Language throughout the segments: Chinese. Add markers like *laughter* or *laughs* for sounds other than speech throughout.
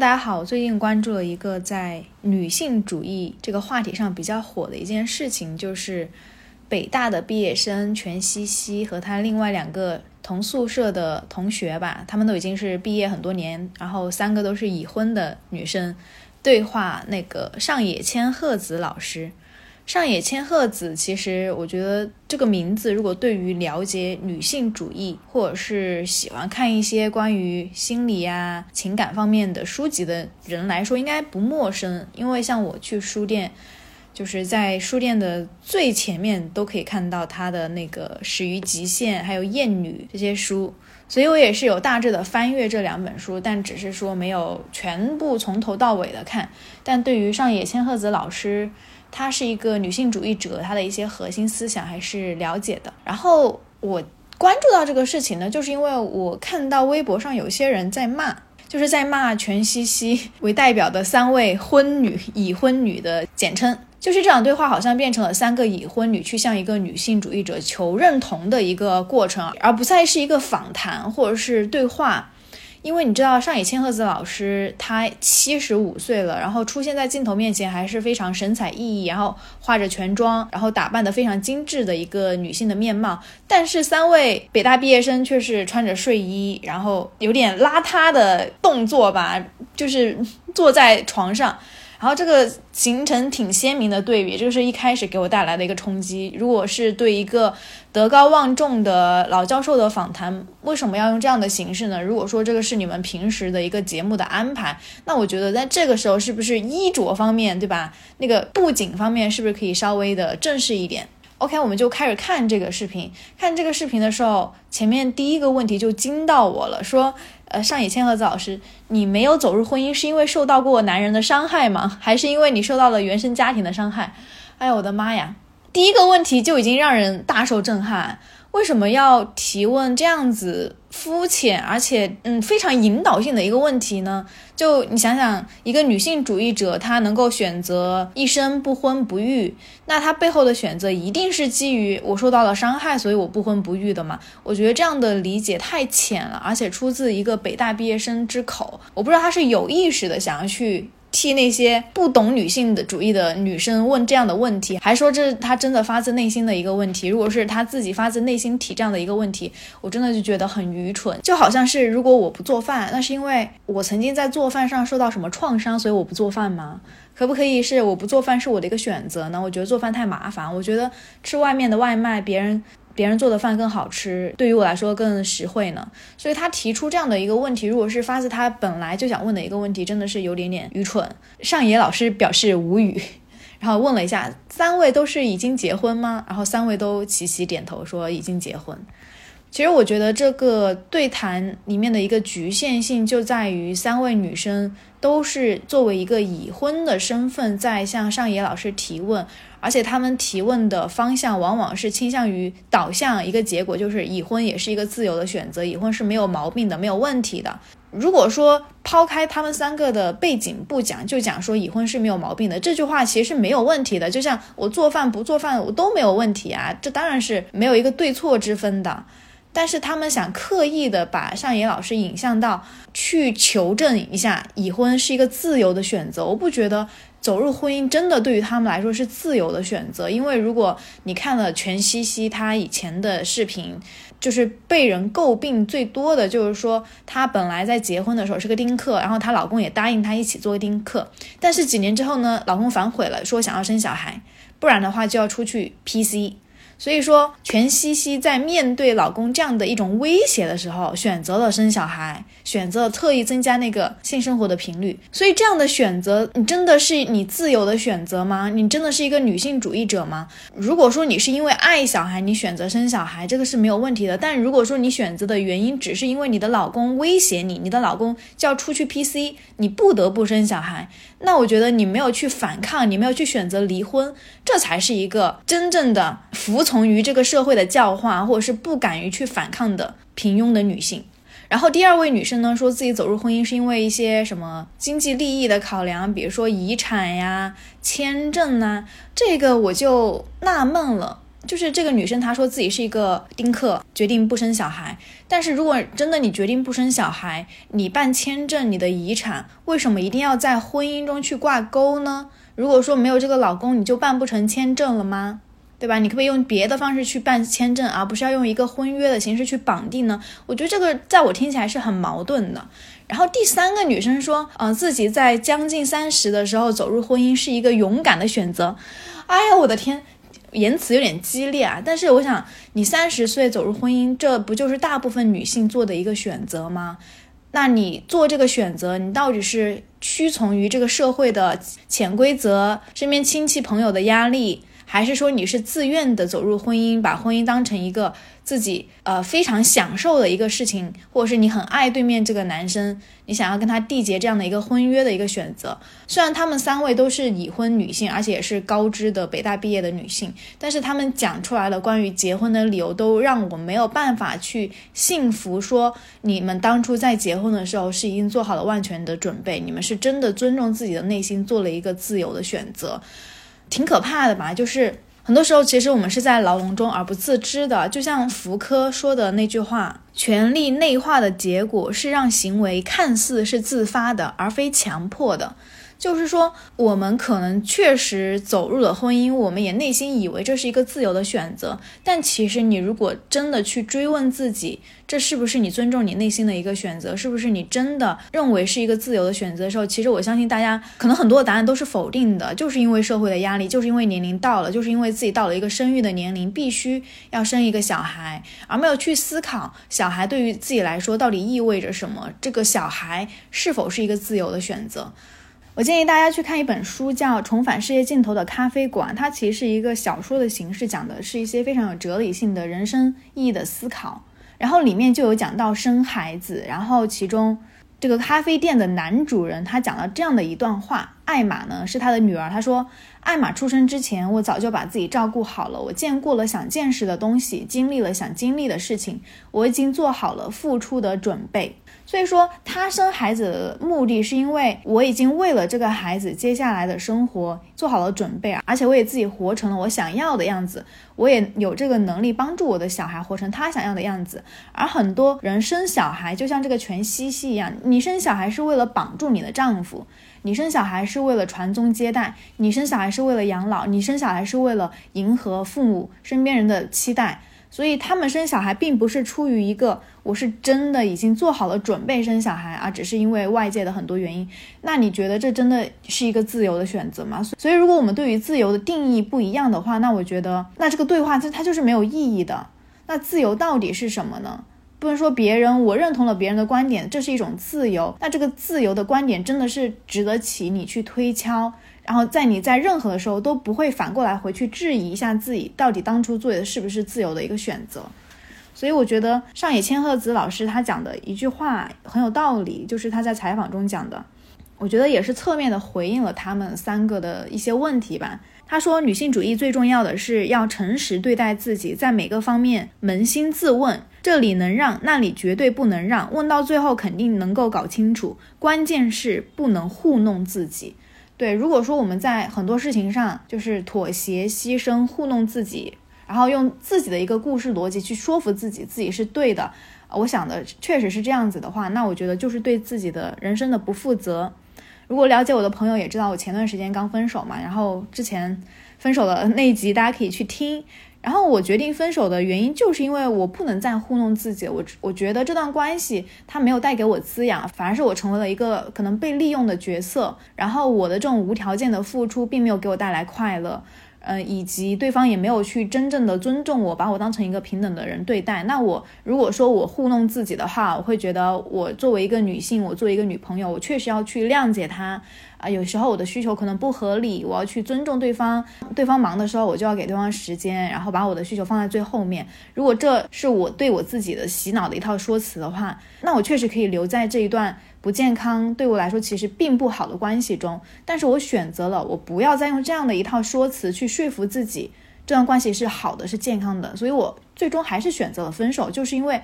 大家好，我最近关注了一个在女性主义这个话题上比较火的一件事情，就是北大的毕业生全西西和他另外两个同宿舍的同学吧，他们都已经是毕业很多年，然后三个都是已婚的女生，对话那个上野千鹤子老师。上野千鹤子，其实我觉得这个名字，如果对于了解女性主义，或者是喜欢看一些关于心理呀、情感方面的书籍的人来说，应该不陌生。因为像我去书店，就是在书店的最前面都可以看到她的那个《始于极限》还有《艳女》这些书，所以我也是有大致的翻阅这两本书，但只是说没有全部从头到尾的看。但对于上野千鹤子老师，她是一个女性主义者，她的一些核心思想还是了解的。然后我关注到这个事情呢，就是因为我看到微博上有些人在骂，*laughs* 就是在骂全西西为代表的三位婚女、已婚女的简称，就是这场对话好像变成了三个已婚女去向一个女性主义者求认同的一个过程，而不再是一个访谈或者是对话。因为你知道上野千鹤子老师，她七十五岁了，然后出现在镜头面前还是非常神采奕奕，然后化着全妆，然后打扮的非常精致的一个女性的面貌。但是三位北大毕业生却是穿着睡衣，然后有点邋遢的动作吧，就是坐在床上。然后这个形成挺鲜明的对比，这个是一开始给我带来的一个冲击。如果是对一个德高望重的老教授的访谈，为什么要用这样的形式呢？如果说这个是你们平时的一个节目的安排，那我觉得在这个时候是不是衣着方面，对吧？那个布景方面是不是可以稍微的正式一点？OK，我们就开始看这个视频。看这个视频的时候，前面第一个问题就惊到我了，说。呃，上野千鹤子老师，你没有走入婚姻是因为受到过男人的伤害吗？还是因为你受到了原生家庭的伤害？哎呀，我的妈呀！第一个问题就已经让人大受震撼。为什么要提问这样子肤浅而且嗯非常引导性的一个问题呢？就你想想，一个女性主义者她能够选择一生不婚不育，那她背后的选择一定是基于我受到了伤害，所以我不婚不育的嘛？我觉得这样的理解太浅了，而且出自一个北大毕业生之口，我不知道他是有意识的想要去。替那些不懂女性的主义的女生问这样的问题，还说这是他真的发自内心的一个问题。如果是他自己发自内心提这样的一个问题，我真的就觉得很愚蠢。就好像是如果我不做饭，那是因为我曾经在做饭上受到什么创伤，所以我不做饭吗？可不可以是我不做饭是我的一个选择呢？我觉得做饭太麻烦，我觉得吃外面的外卖，别人。别人做的饭更好吃，对于我来说更实惠呢。所以他提出这样的一个问题，如果是发自他本来就想问的一个问题，真的是有点点愚蠢。上野老师表示无语，然后问了一下，三位都是已经结婚吗？然后三位都齐齐点头说已经结婚。其实我觉得这个对谈里面的一个局限性就在于三位女生都是作为一个已婚的身份在向上野老师提问。而且他们提问的方向往往是倾向于导向一个结果，就是已婚也是一个自由的选择，已婚是没有毛病的，没有问题的。如果说抛开他们三个的背景不讲，就讲说已婚是没有毛病的，这句话其实是没有问题的。就像我做饭不做饭，我都没有问题啊，这当然是没有一个对错之分的。但是他们想刻意的把上野老师引向到去求证一下已婚是一个自由的选择，我不觉得。走入婚姻真的对于他们来说是自由的选择，因为如果你看了全西西她以前的视频，就是被人诟病最多的就是说她本来在结婚的时候是个丁克，然后她老公也答应她一起做丁克，但是几年之后呢，老公反悔了，说想要生小孩，不然的话就要出去 PC。所以说，全西西在面对老公这样的一种威胁的时候，选择了生小孩，选择了特意增加那个性生活的频率。所以，这样的选择，你真的是你自由的选择吗？你真的是一个女性主义者吗？如果说你是因为爱小孩，你选择生小孩，这个是没有问题的。但如果说你选择的原因只是因为你的老公威胁你，你的老公就要出去 PC，你不得不生小孩，那我觉得你没有去反抗，你没有去选择离婚，这才是一个真正的服从从。于这个社会的教化，或者是不敢于去反抗的平庸的女性。然后第二位女生呢，说自己走入婚姻是因为一些什么经济利益的考量，比如说遗产呀、签证呐。这个我就纳闷了，就是这个女生她说自己是一个丁克，决定不生小孩。但是如果真的你决定不生小孩，你办签证，你的遗产为什么一定要在婚姻中去挂钩呢？如果说没有这个老公，你就办不成签证了吗？对吧？你可不可以用别的方式去办签证，而不是要用一个婚约的形式去绑定呢？我觉得这个在我听起来是很矛盾的。然后第三个女生说，嗯，自己在将近三十的时候走入婚姻是一个勇敢的选择。哎呀，我的天，言辞有点激烈啊。但是我想，你三十岁走入婚姻，这不就是大部分女性做的一个选择吗？那你做这个选择，你到底是屈从于这个社会的潜规则，身边亲戚朋友的压力？还是说你是自愿的走入婚姻，把婚姻当成一个自己呃非常享受的一个事情，或者是你很爱对面这个男生，你想要跟他缔结这样的一个婚约的一个选择。虽然他们三位都是已婚女性，而且也是高知的北大毕业的女性，但是他们讲出来的关于结婚的理由，都让我没有办法去信服。说你们当初在结婚的时候是已经做好了万全的准备，你们是真的尊重自己的内心，做了一个自由的选择。挺可怕的吧？就是很多时候，其实我们是在牢笼中而不自知的。就像福柯说的那句话：“权力内化的结果是让行为看似是自发的，而非强迫的。”就是说，我们可能确实走入了婚姻，我们也内心以为这是一个自由的选择。但其实，你如果真的去追问自己，这是不是你尊重你内心的一个选择？是不是你真的认为是一个自由的选择的时候，其实我相信大家可能很多的答案都是否定的，就是因为社会的压力，就是因为年龄到了，就是因为自己到了一个生育的年龄，必须要生一个小孩，而没有去思考小孩对于自己来说到底意味着什么，这个小孩是否是一个自由的选择。我建议大家去看一本书，叫《重返世界尽头的咖啡馆》，它其实是一个小说的形式，讲的是一些非常有哲理性的人生意义的思考。然后里面就有讲到生孩子，然后其中这个咖啡店的男主人他讲了这样的一段话：艾玛呢是他的女儿，他说，艾玛出生之前，我早就把自己照顾好了，我见过了想见识的东西，经历了想经历的事情，我已经做好了付出的准备。所以说，他生孩子的目的是因为我已经为了这个孩子接下来的生活做好了准备啊，而且我也自己活成了我想要的样子，我也有这个能力帮助我的小孩活成他想要的样子。而很多人生小孩就像这个全西西一样，你生小孩是为了绑住你的丈夫，你生小孩是为了传宗接代，你生小孩是为了养老，你生小孩是为了迎合父母身边人的期待。所以他们生小孩并不是出于一个我是真的已经做好了准备生小孩啊，只是因为外界的很多原因。那你觉得这真的是一个自由的选择吗？所以如果我们对于自由的定义不一样的话，那我觉得那这个对话它它就是没有意义的。那自由到底是什么呢？不能说别人我认同了别人的观点，这是一种自由。那这个自由的观点真的是值得起你去推敲？然后在你在任何的时候都不会反过来回去质疑一下自己到底当初做的是不是自由的一个选择，所以我觉得上野千鹤子老师他讲的一句话很有道理，就是他在采访中讲的，我觉得也是侧面的回应了他们三个的一些问题吧。他说，女性主义最重要的是要诚实对待自己，在每个方面扪心自问，这里能让，那里绝对不能让，问到最后肯定能够搞清楚，关键是不能糊弄自己。对，如果说我们在很多事情上就是妥协、牺牲、糊弄自己，然后用自己的一个故事逻辑去说服自己自己是对的，我想的确实是这样子的话，那我觉得就是对自己的人生的不负责。如果了解我的朋友也知道，我前段时间刚分手嘛，然后之前分手的那一集大家可以去听。然后我决定分手的原因，就是因为我不能再糊弄自己。我我觉得这段关系它没有带给我滋养，反而是我成为了一个可能被利用的角色。然后我的这种无条件的付出，并没有给我带来快乐。嗯，以及对方也没有去真正的尊重我，把我当成一个平等的人对待。那我如果说我糊弄自己的话，我会觉得我作为一个女性，我作为一个女朋友，我确实要去谅解他。啊，有时候我的需求可能不合理，我要去尊重对方。对方忙的时候，我就要给对方时间，然后把我的需求放在最后面。如果这是我对我自己的洗脑的一套说辞的话，那我确实可以留在这一段不健康，对我来说其实并不好的关系中。但是我选择了，我不要再用这样的一套说辞去说服自己，这段关系是好的，是健康的。所以我最终还是选择了分手，就是因为。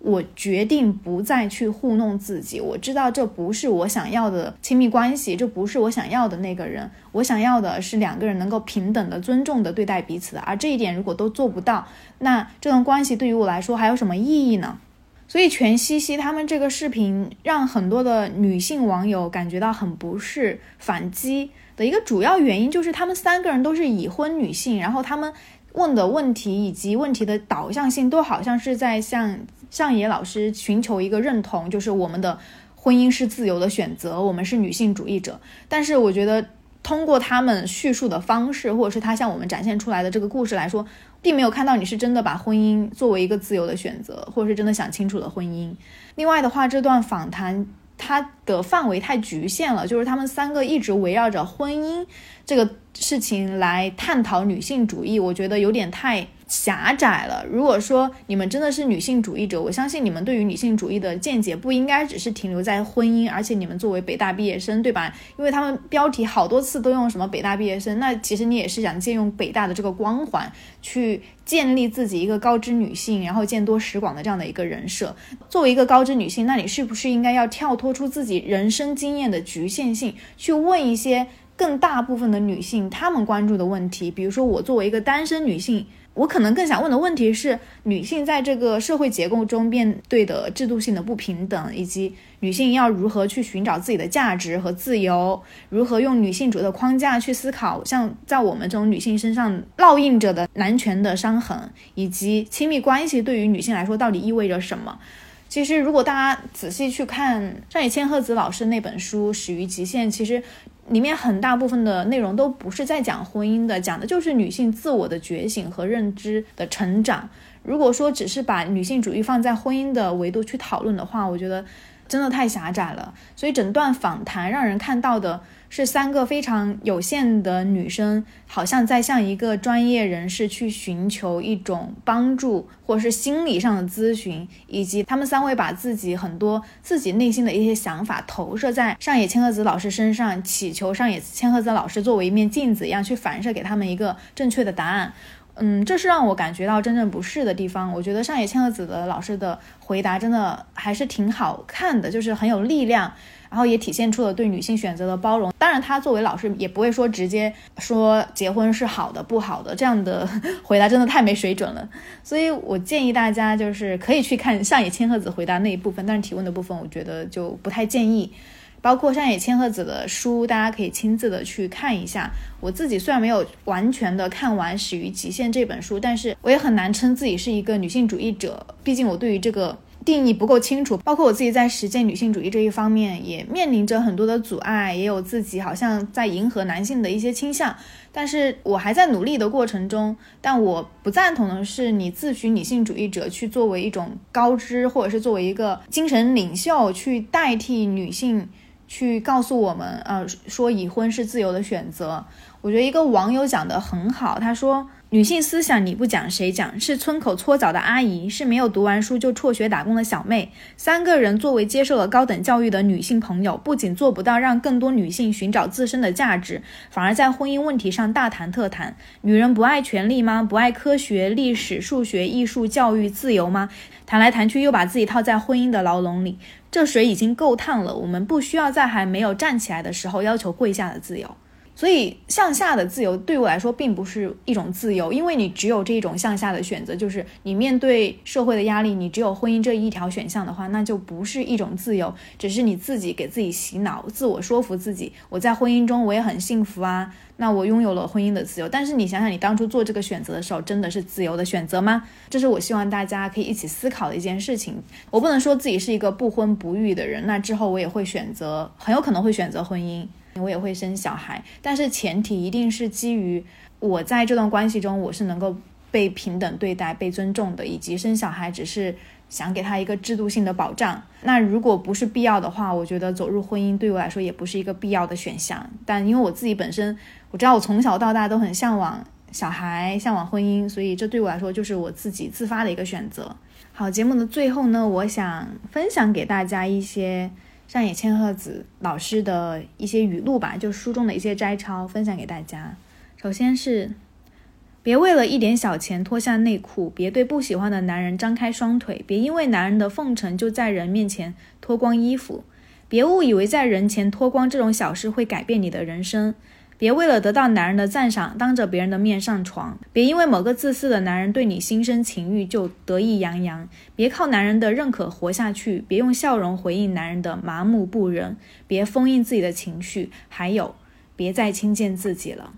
我决定不再去糊弄自己。我知道这不是我想要的亲密关系，这不是我想要的那个人。我想要的是两个人能够平等的、尊重的对待彼此。而这一点如果都做不到，那这段关系对于我来说还有什么意义呢？所以全西西他们这个视频让很多的女性网友感觉到很不适、反击的一个主要原因，就是他们三个人都是已婚女性，然后他们问的问题以及问题的导向性都好像是在向向野老师寻求一个认同，就是我们的婚姻是自由的选择，我们是女性主义者。但是我觉得通过他们叙述的方式，或者是他向我们展现出来的这个故事来说。并没有看到你是真的把婚姻作为一个自由的选择，或者是真的想清楚了婚姻。另外的话，这段访谈它的范围太局限了，就是他们三个一直围绕着婚姻这个事情来探讨女性主义，我觉得有点太。狭窄了。如果说你们真的是女性主义者，我相信你们对于女性主义的见解不应该只是停留在婚姻，而且你们作为北大毕业生，对吧？因为他们标题好多次都用什么北大毕业生，那其实你也是想借用北大的这个光环去建立自己一个高知女性，然后见多识广的这样的一个人设。作为一个高知女性，那你是不是应该要跳脱出自己人生经验的局限性，去问一些更大部分的女性她们关注的问题？比如说，我作为一个单身女性。我可能更想问的问题是，女性在这个社会结构中面对的制度性的不平等，以及女性要如何去寻找自己的价值和自由，如何用女性主义的框架去思考，像在我们这种女性身上烙印着的男权的伤痕，以及亲密关系对于女性来说到底意味着什么。其实，如果大家仔细去看上野千鹤子老师那本书《始于极限》，其实。里面很大部分的内容都不是在讲婚姻的，讲的就是女性自我的觉醒和认知的成长。如果说只是把女性主义放在婚姻的维度去讨论的话，我觉得真的太狭窄了。所以整段访谈让人看到的。是三个非常有限的女生，好像在向一个专业人士去寻求一种帮助，或是心理上的咨询，以及他们三位把自己很多自己内心的一些想法投射在上野千鹤子老师身上，祈求上野千鹤子老师作为一面镜子一样去反射给他们一个正确的答案。嗯，这是让我感觉到真正不适的地方。我觉得上野千鹤子的老师的回答真的还是挺好看的，就是很有力量。然后也体现出了对女性选择的包容。当然，他作为老师也不会说直接说结婚是好的、不好的这样的 *laughs* 回答，真的太没水准了。所以我建议大家就是可以去看上野千鹤子回答那一部分，但是提问的部分我觉得就不太建议。包括上野千鹤子的书，大家可以亲自的去看一下。我自己虽然没有完全的看完《始于极限》这本书，但是我也很难称自己是一个女性主义者，毕竟我对于这个。定义不够清楚，包括我自己在实践女性主义这一方面也面临着很多的阻碍，也有自己好像在迎合男性的一些倾向，但是我还在努力的过程中。但我不赞同的是，你自诩女性主义者去作为一种高知，或者是作为一个精神领袖去代替女性去告诉我们，呃，说已婚是自由的选择。我觉得一个网友讲的很好，他说。女性思想你不讲谁讲？是村口搓澡的阿姨，是没有读完书就辍学打工的小妹。三个人作为接受了高等教育的女性朋友，不仅做不到让更多女性寻找自身的价值，反而在婚姻问题上大谈特谈。女人不爱权利吗？不爱科学、历史、数学、艺术、教育、自由吗？谈来谈去又把自己套在婚姻的牢笼里。这水已经够烫了，我们不需要在还没有站起来的时候要求跪下的自由。所以向下的自由对我来说并不是一种自由，因为你只有这一种向下的选择，就是你面对社会的压力，你只有婚姻这一条选项的话，那就不是一种自由，只是你自己给自己洗脑，自我说服自己，我在婚姻中我也很幸福啊，那我拥有了婚姻的自由。但是你想想，你当初做这个选择的时候，真的是自由的选择吗？这是我希望大家可以一起思考的一件事情。我不能说自己是一个不婚不育的人，那之后我也会选择，很有可能会选择婚姻。我也会生小孩，但是前提一定是基于我在这段关系中我是能够被平等对待、被尊重的，以及生小孩只是想给他一个制度性的保障。那如果不是必要的话，我觉得走入婚姻对我来说也不是一个必要的选项。但因为我自己本身，我知道我从小到大都很向往小孩、向往婚姻，所以这对我来说就是我自己自发的一个选择。好，节目的最后呢，我想分享给大家一些。上野千鹤子老师的一些语录吧，就书中的一些摘抄，分享给大家。首先是别为了一点小钱脱下内裤，别对不喜欢的男人张开双腿，别因为男人的奉承就在人面前脱光衣服，别误以为在人前脱光这种小事会改变你的人生。别为了得到男人的赞赏，当着别人的面上床；别因为某个自私的男人对你心生情欲就得意洋洋；别靠男人的认可活下去；别用笑容回应男人的麻木不仁；别封印自己的情绪；还有，别再轻贱自己了。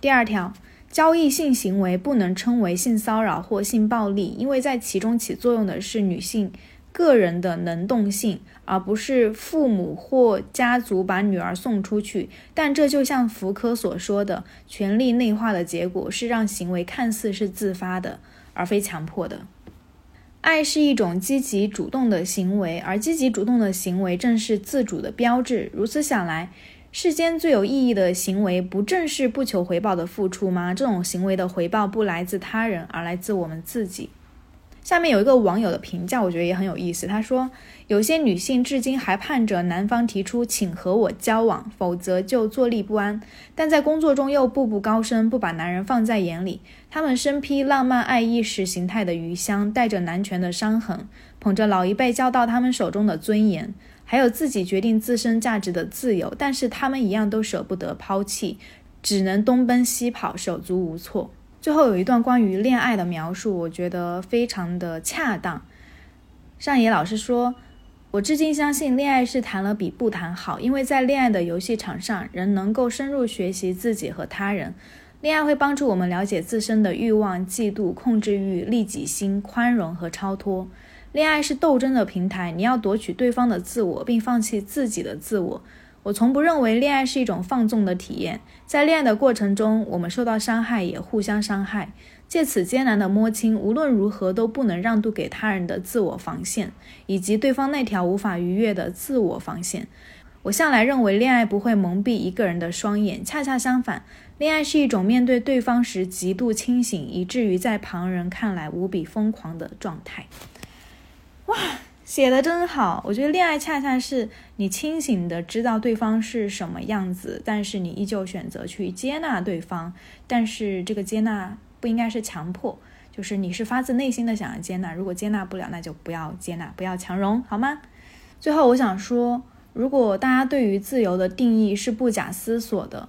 第二条，交易性行为不能称为性骚扰或性暴力，因为在其中起作用的是女性。个人的能动性，而不是父母或家族把女儿送出去。但这就像福柯所说的，权力内化的结果是让行为看似是自发的，而非强迫的。爱是一种积极主动的行为，而积极主动的行为正是自主的标志。如此想来，世间最有意义的行为，不正是不求回报的付出吗？这种行为的回报不来自他人，而来自我们自己。下面有一个网友的评价，我觉得也很有意思。他说，有些女性至今还盼着男方提出请和我交往，否则就坐立不安；但在工作中又步步高升，不把男人放在眼里。她们身披浪漫爱意识形态的余香，带着男权的伤痕，捧着老一辈交到他们手中的尊严，还有自己决定自身价值的自由，但是他们一样都舍不得抛弃，只能东奔西跑，手足无措。最后有一段关于恋爱的描述，我觉得非常的恰当。上野老师说：“我至今相信，恋爱是谈了比不谈好，因为在恋爱的游戏场上，人能够深入学习自己和他人。恋爱会帮助我们了解自身的欲望、嫉妒、控制欲、利己心、宽容和超脱。恋爱是斗争的平台，你要夺取对方的自我，并放弃自己的自我。”我从不认为恋爱是一种放纵的体验，在恋爱的过程中，我们受到伤害，也互相伤害，借此艰难的摸清无论如何都不能让渡给他人的自我防线，以及对方那条无法逾越的自我防线。我向来认为，恋爱不会蒙蔽一个人的双眼，恰恰相反，恋爱是一种面对对方时极度清醒，以至于在旁人看来无比疯狂的状态。哇！写的真好，我觉得恋爱恰恰是你清醒的知道对方是什么样子，但是你依旧选择去接纳对方。但是这个接纳不应该是强迫，就是你是发自内心的想要接纳。如果接纳不了，那就不要接纳，不要强融，好吗？最后我想说，如果大家对于自由的定义是不假思索的，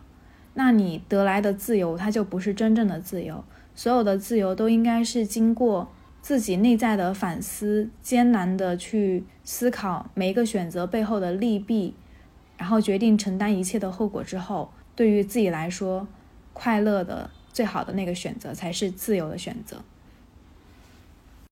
那你得来的自由它就不是真正的自由。所有的自由都应该是经过。自己内在的反思，艰难的去思考每一个选择背后的利弊，然后决定承担一切的后果之后，对于自己来说，快乐的最好的那个选择才是自由的选择。